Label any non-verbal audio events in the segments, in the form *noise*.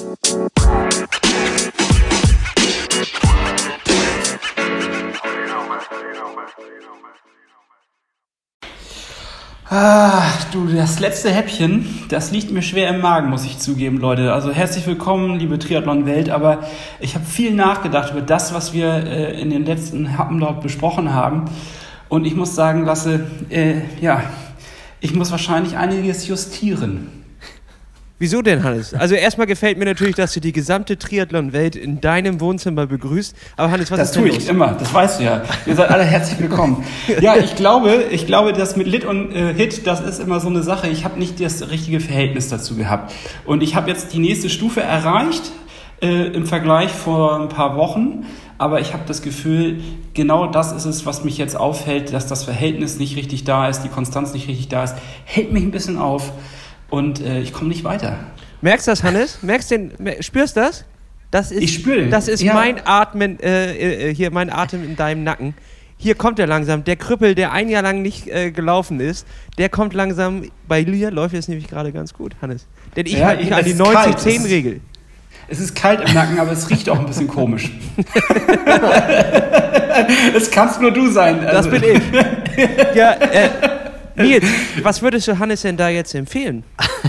Ah, du, das letzte Häppchen, das liegt mir schwer im Magen, muss ich zugeben, Leute. Also herzlich willkommen, liebe Triathlon-Welt. Aber ich habe viel nachgedacht über das, was wir äh, in den letzten Happen dort besprochen haben. Und ich muss sagen, Lasse, äh, ja, ich muss wahrscheinlich einiges justieren. Wieso denn, Hannes? Also erstmal gefällt mir natürlich, dass du die gesamte Triathlon-Welt in deinem Wohnzimmer begrüßt. Aber Hannes, was das ist tue ich los? immer, das weißt du ja. Ihr seid alle herzlich willkommen. Ja, ich glaube, ich glaube, das mit Lit und äh, Hit, das ist immer so eine Sache. Ich habe nicht das richtige Verhältnis dazu gehabt. Und ich habe jetzt die nächste Stufe erreicht äh, im Vergleich vor ein paar Wochen. Aber ich habe das Gefühl, genau das ist es, was mich jetzt aufhält, dass das Verhältnis nicht richtig da ist, die Konstanz nicht richtig da ist, hält mich ein bisschen auf und äh, ich komme nicht weiter. Merkst du das, Hannes? Merkst den, spürst das? Das ist, Ich spür den. Das ist Ja. mein Atmen, äh, äh, hier mein Atem in deinem Nacken. Hier kommt er langsam. Der Krüppel, der ein Jahr lang nicht äh, gelaufen ist, der kommt langsam. Bei dir läuft es nämlich gerade ganz gut, Hannes. Denn ich Ja, halte mich an die ist kalt. Es ist- 90-10-Regel. Es ist kalt im Nacken, aber es riecht auch ein bisschen komisch. *laughs* *laughs* Es kannst nur du sein. Das Also- bin ich. Ja, äh, Nils, was würdest du Hannes denn da jetzt empfehlen? *laughs*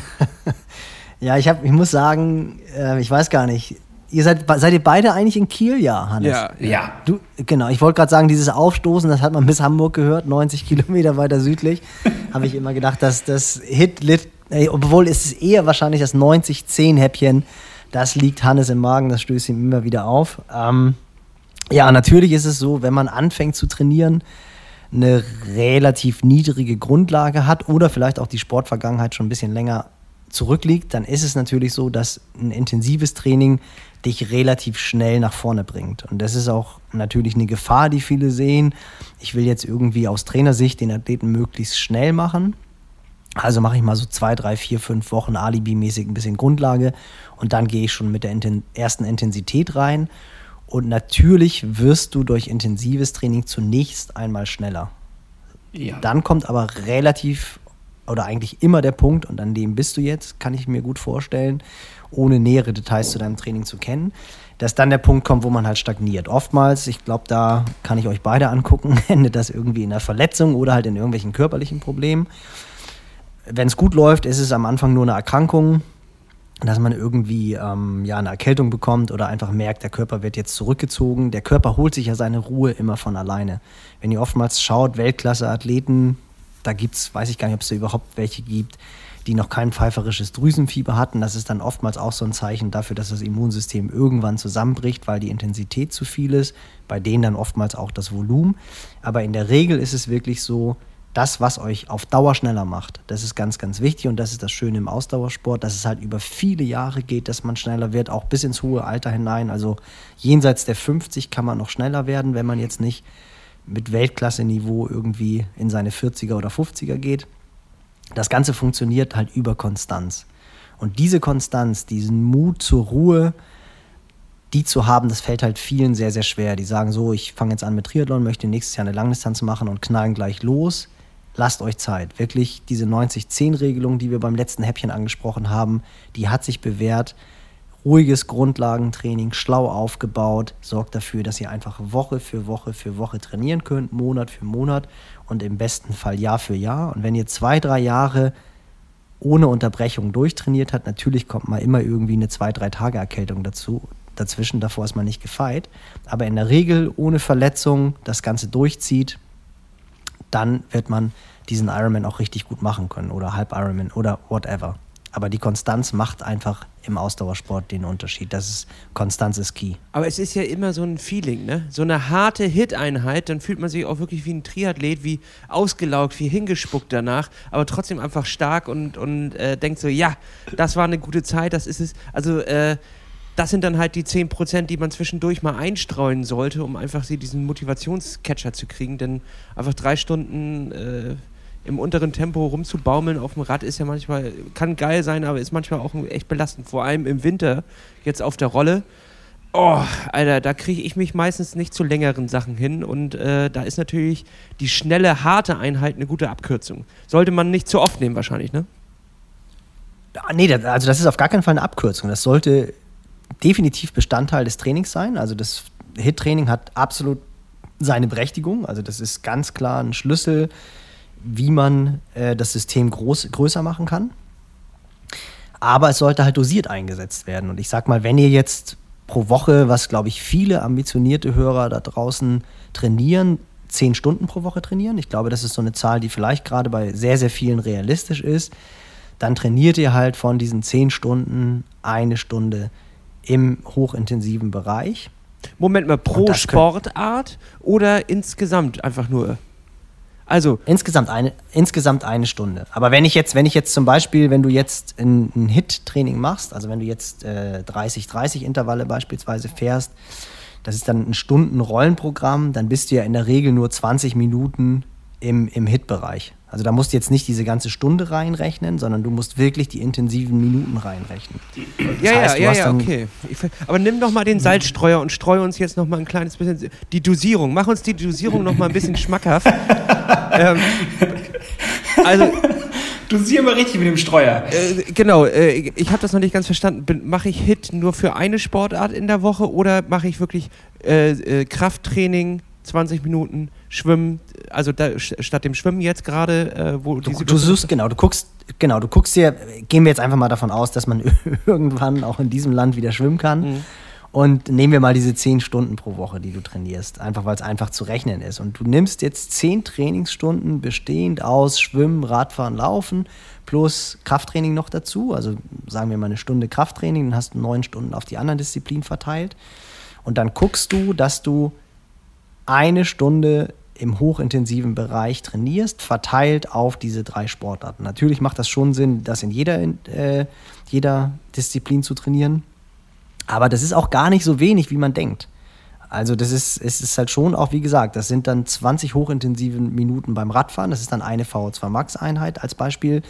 Ja, ich, hab, ich muss sagen, äh, ich weiß gar nicht. Ihr seid, seid ihr beide eigentlich in Kiel, ja, Hannes? Ja. Du, genau, ich wollte gerade sagen, dieses Aufstoßen, das hat man bis Hamburg gehört, 90 Kilometer weiter südlich. *laughs* Habe ich immer gedacht, dass das Hit, Lit, äh, obwohl es ist eher wahrscheinlich das 90-10-Häppchen, das liegt Hannes im Magen, das stößt ihm immer wieder auf. Ähm, ja, natürlich ist es so, wenn man anfängt zu trainieren, eine relativ niedrige Grundlage hat oder vielleicht auch die Sportvergangenheit schon ein bisschen länger zurückliegt, dann ist es natürlich so, dass ein intensives Training dich relativ schnell nach vorne bringt. Und das ist auch natürlich eine Gefahr, die viele sehen. Ich will jetzt irgendwie aus Trainersicht den Athleten möglichst schnell machen. Also mache ich mal so zwei, drei, vier, fünf Wochen Alibi-mäßig ein bisschen Grundlage und dann gehe ich schon mit der ersten Intensität rein. Und natürlich wirst du durch intensives Training zunächst einmal schneller. ja. Dann kommt aber relativ oder eigentlich immer der Punkt, und an dem bist du jetzt, kann ich mir gut vorstellen, ohne nähere Details zu deinem Training zu kennen, dass dann der Punkt kommt, wo man halt stagniert. Oftmals, ich glaube, da kann ich euch beide angucken, *laughs* endet das irgendwie in einer Verletzung oder halt in irgendwelchen körperlichen Problemen. Wenn es gut läuft, ist es am Anfang nur eine Erkrankung, dass man irgendwie ähm, ja, eine Erkältung bekommt oder einfach merkt, der Körper wird jetzt zurückgezogen. Der Körper holt sich ja seine Ruhe immer von alleine. Wenn ihr oftmals schaut, Weltklasse-Athleten, da gibt es, weiß ich gar nicht, ob es da überhaupt welche gibt, die noch kein pfeiferisches Drüsenfieber hatten. Das ist dann oftmals auch so ein Zeichen dafür, dass das Immunsystem irgendwann zusammenbricht, weil die Intensität zu viel ist. Bei denen dann oftmals auch das Volumen. Aber in der Regel ist es wirklich so, das, was euch auf Dauer schneller macht, das ist ganz, ganz wichtig und das ist das Schöne im Ausdauersport, dass es halt über viele Jahre geht, dass man schneller wird, auch bis ins hohe Alter hinein. Also jenseits der 50 kann man noch schneller werden, wenn man jetzt nicht mit Weltklasse-Niveau irgendwie in seine 40er oder 50er geht. Das Ganze funktioniert halt über Konstanz. Und diese Konstanz, diesen Mut zur Ruhe, die zu haben, das fällt halt vielen sehr, sehr schwer. Die sagen so, ich fange jetzt an mit Triathlon, möchte nächstes Jahr eine Langdistanz machen und knallen gleich los. Lasst euch Zeit. Wirklich diese 90-10-Regelung, die wir beim letzten Häppchen angesprochen haben, die hat sich bewährt. Ruhiges Grundlagentraining, schlau aufgebaut, sorgt dafür, dass ihr einfach Woche für Woche für Woche trainieren könnt, Monat für Monat und im besten Fall Jahr für Jahr. Und wenn ihr zwei, drei Jahre ohne Unterbrechung durchtrainiert hat, natürlich kommt mal immer irgendwie eine zwei, drei Tage Erkältung dazu. Dazwischen, davor ist man nicht gefeit. Aber in der Regel ohne Verletzung das Ganze durchzieht, dann wird man diesen Ironman auch richtig gut machen können oder Halb Ironman oder whatever. Aber die Konstanz macht einfach im Ausdauersport den Unterschied. Das ist Konstanz ist key. Aber es ist ja immer so ein Feeling, ne? So eine harte Hit-Einheit, dann fühlt man sich auch wirklich wie ein Triathlet, wie ausgelaugt, wie hingespuckt danach, aber trotzdem einfach stark und, und äh, denkt so, ja, das war eine gute Zeit, das ist es. Also, äh, das sind dann halt die 10%, die man zwischendurch mal einstreuen sollte, um einfach sie diesen Motivationscatcher zu kriegen. Denn einfach drei Stunden äh, im unteren Tempo rumzubaumeln auf dem Rad ist ja manchmal, kann geil sein, aber ist manchmal auch echt belastend. Vor allem im Winter, jetzt auf der Rolle. Oh, Alter, da kriege ich mich meistens nicht zu längeren Sachen hin und äh, da ist natürlich die schnelle, harte Einheit eine gute Abkürzung. Sollte man nicht zu oft nehmen wahrscheinlich, ne? Nee, das, also das ist auf gar keinen Fall eine Abkürzung. Das sollte definitiv Bestandteil des Trainings sein. Also das HIT-Training hat absolut seine Berechtigung. Also das ist ganz klar ein Schlüssel, wie man äh, das System groß, größer machen kann. Aber es sollte halt dosiert eingesetzt werden. Und ich sag mal, wenn ihr jetzt pro Woche, was glaube ich viele ambitionierte Hörer da draußen trainieren, zehn Stunden pro Woche trainieren. Ich glaube, das ist so eine Zahl, die vielleicht gerade bei sehr, sehr vielen realistisch ist. Dann trainiert ihr halt von diesen zehn Stunden eine Stunde im hochintensiven Bereich. Moment mal, pro Sportart oder insgesamt einfach nur? Also. Insgesamt eine, insgesamt eine Stunde. Aber wenn ich jetzt, wenn ich jetzt zum Beispiel, wenn du jetzt ein, ein Hit-Training machst, also wenn du jetzt äh, 30-30 Intervalle beispielsweise fährst, das ist dann ein Stunden-Rollenprogramm, dann bist du ja in der Regel nur 20 Minuten im, im Hit-Bereich. Also da musst du jetzt nicht diese ganze Stunde reinrechnen, sondern du musst wirklich die intensiven Minuten reinrechnen. Das ja, heißt, ja, ja, ja, okay. Aber nimm doch mal den Salzstreuer und streue uns jetzt noch mal ein kleines bisschen die Dosierung. Mach uns die Dosierung noch mal ein bisschen schmackhaft. *laughs* ähm, also Dosier mal richtig mit dem Streuer. Äh, genau, äh, ich habe das noch nicht ganz verstanden. Mache ich Hit nur für eine Sportart in der Woche oder mache ich wirklich äh, äh Krafttraining 20 Minuten, Schwimmen, also da, statt dem Schwimmen jetzt gerade, äh, wo du, du suchst, genau, du guckst, genau, du guckst dir, gehen wir jetzt einfach mal davon aus, dass man *laughs* irgendwann auch in diesem Land wieder schwimmen kann. Mhm. Und nehmen wir mal diese 10 Stunden pro Woche, die du trainierst, einfach weil es einfach zu rechnen ist. Und du nimmst jetzt 10 Trainingsstunden bestehend aus Schwimmen, Radfahren, Laufen plus Krafttraining noch dazu. Also sagen wir mal eine Stunde Krafttraining, dann hast du neun Stunden auf die anderen Disziplinen verteilt. Und dann guckst du, dass du eine Stunde im hochintensiven Bereich trainierst, verteilt auf diese drei Sportarten. Natürlich macht das schon Sinn, das in jeder, äh, jeder Disziplin zu trainieren. Aber das ist auch gar nicht so wenig, wie man denkt. Also das ist, es ist halt schon auch, wie gesagt, das sind dann 20 hochintensive Minuten beim Radfahren. Das ist dann eine VO2 Max Einheit als Beispiel.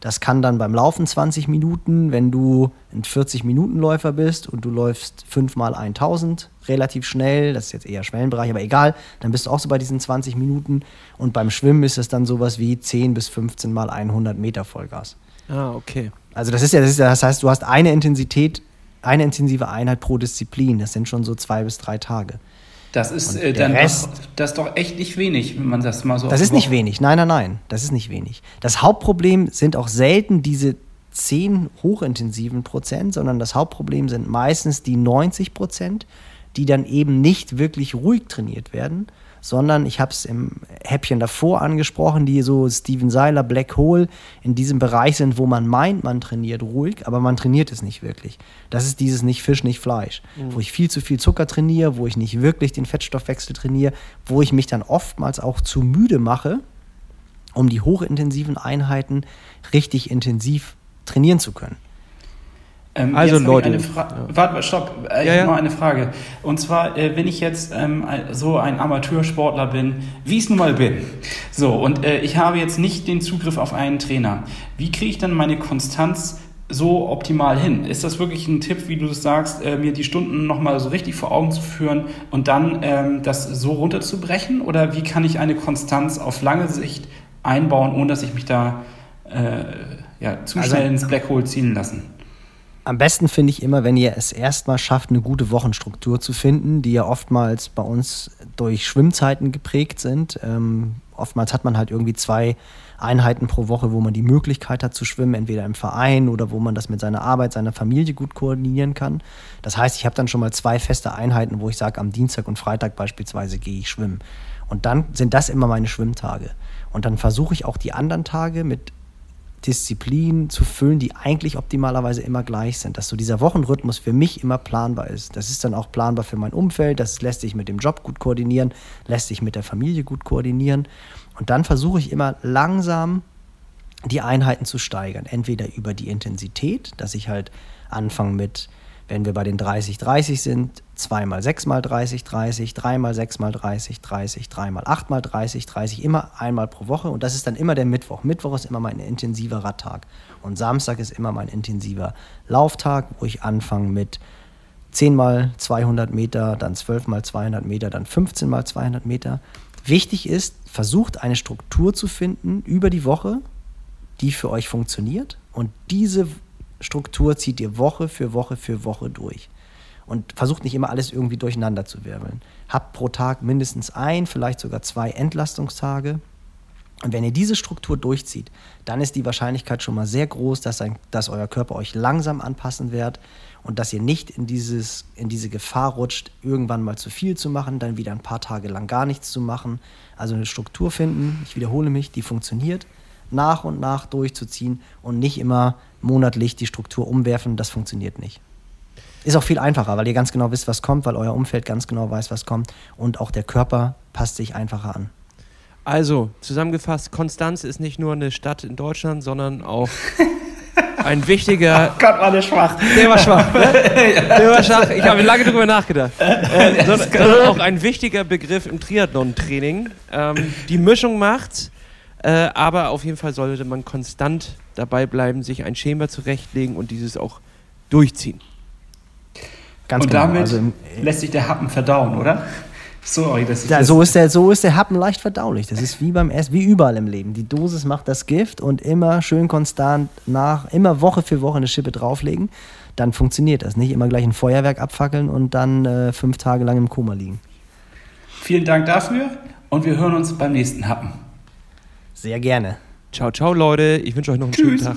Das kann dann beim Laufen 20 Minuten, wenn du ein 40-Minuten-Läufer bist und du läufst 5 mal 1000 relativ schnell, das ist jetzt eher Schwellenbereich, aber egal, dann bist du auch so bei diesen 20 Minuten. Und beim Schwimmen ist es dann sowas wie 10 bis 15 mal 100 Meter Vollgas. Ah, okay. Also das ist ja, das, ist ja, das heißt, du hast eine Intensität, eine intensive Einheit pro Disziplin. Das sind schon so zwei bis drei Tage. Das ist äh, dann Rest, doch, das ist doch echt nicht wenig, wenn man das mal so. Das ist nicht wenig, nein, nein, nein, das ist nicht wenig. Das Hauptproblem sind auch selten diese 10 hochintensiven Prozent, sondern das Hauptproblem sind meistens die 90 Prozent, die dann eben nicht wirklich ruhig trainiert werden, sondern ich habe es im Häppchen davor angesprochen, die so Steven Seiler, Black Hole in diesem Bereich sind, wo man meint, man trainiert ruhig, aber man trainiert es nicht wirklich. Das ist dieses nicht Fisch, nicht Fleisch, mhm. wo ich viel zu viel Zucker trainiere, wo ich nicht wirklich den Fettstoffwechsel trainiere, wo ich mich dann oftmals auch zu müde mache, um die hochintensiven Einheiten richtig intensiv trainieren zu können. Ähm, also Leute. Ja. Warte, stopp, äh, ja, ich ja. habe noch eine Frage. Und zwar, äh, wenn ich jetzt ähm, so ein Amateursportler bin, wie ich es nun mal bin, so, und äh, ich habe jetzt nicht den Zugriff auf einen Trainer, wie kriege ich dann meine Konstanz so optimal hin? Ist das wirklich ein Tipp, wie du es sagst, äh, mir die Stunden nochmal so richtig vor Augen zu führen und dann ähm, das so runterzubrechen? Oder wie kann ich eine Konstanz auf lange Sicht einbauen, ohne dass ich mich da äh, ja, zu also, schnell ins Black Hole ziehen lassen? Am besten finde ich immer, wenn ihr es erstmal schafft, eine gute Wochenstruktur zu finden, die ja oftmals bei uns durch Schwimmzeiten geprägt sind. Ähm, oftmals hat man halt irgendwie zwei Einheiten pro Woche, wo man die Möglichkeit hat zu schwimmen, entweder im Verein oder wo man das mit seiner Arbeit, seiner Familie gut koordinieren kann. Das heißt, ich habe dann schon mal zwei feste Einheiten, wo ich sage, am Dienstag und Freitag beispielsweise gehe ich schwimmen. Und dann sind das immer meine Schwimmtage. Und dann versuche ich auch die anderen Tage mit Disziplinen zu füllen, die eigentlich optimalerweise immer gleich sind. Dass so dieser Wochenrhythmus für mich immer planbar ist. Das ist dann auch planbar für mein Umfeld, das lässt sich mit dem Job gut koordinieren, lässt sich mit der Familie gut koordinieren. Und dann versuche ich immer langsam die Einheiten zu steigern. Entweder über die Intensität, dass ich halt anfange mit wenn wir bei den 30, 30 sind, 2 mal 6 mal 30, 30, 3 mal 6 mal 30, 30, 3 mal 8 mal 30, 30, immer einmal pro Woche. Und das ist dann immer der Mittwoch. Mittwoch ist immer mein intensiver Radtag. Und Samstag ist immer mein intensiver Lauftag, wo ich anfange mit 10 mal 200 Meter, dann 12 mal 200 Meter, dann 15 mal 200 Meter. Wichtig ist, versucht eine Struktur zu finden über die Woche, die für euch funktioniert. Und diese Struktur zieht ihr Woche für Woche für Woche durch. Und versucht nicht immer alles irgendwie durcheinander zu wirbeln. Habt pro Tag mindestens ein, vielleicht sogar zwei Entlastungstage. Und wenn ihr diese Struktur durchzieht, dann ist die Wahrscheinlichkeit schon mal sehr groß, dass, ein, dass euer Körper euch langsam anpassen wird und dass ihr nicht in, dieses, in diese Gefahr rutscht, irgendwann mal zu viel zu machen, dann wieder ein paar Tage lang gar nichts zu machen. Also eine Struktur finden, ich wiederhole mich, die funktioniert, nach und nach durchzuziehen und nicht immer monatlich die Struktur umwerfen, das funktioniert nicht. Ist auch viel einfacher, weil ihr ganz genau wisst, was kommt, weil euer Umfeld ganz genau weiß, was kommt und auch der Körper passt sich einfacher an. Also, zusammengefasst, Konstanz ist nicht nur eine Stadt in Deutschland, sondern auch *laughs* ein wichtiger. Oh Gott, war der schwach. Der war schwach, ne? *laughs* Der war schwach. Ich habe lange drüber nachgedacht. *laughs* Äh, sondern, auch ein wichtiger Begriff im Triathlon-Training. Ähm, die Mischung macht's, äh, aber auf jeden Fall sollte man konstant dabei bleiben, sich ein Schema zurechtlegen und dieses auch durchziehen. Ganz und genau. damit also im, lässt sich der Happen verdauen, oder? Sorry, das ist ja, so, ist der, so ist der Happen leicht verdaulich. Das ist wie beim Essen, wie überall im Leben. Die Dosis macht das Gift und immer schön konstant nach, immer Woche für Woche eine Schippe drauflegen, dann funktioniert das. Nicht immer gleich ein Feuerwerk abfackeln und dann äh, fünf Tage lang im Koma liegen. Vielen Dank dafür und wir hören uns beim nächsten Happen. Sehr gerne. Ciao, ciao, Leute. Ich wünsche euch noch einen Tschüss. schönen Tag.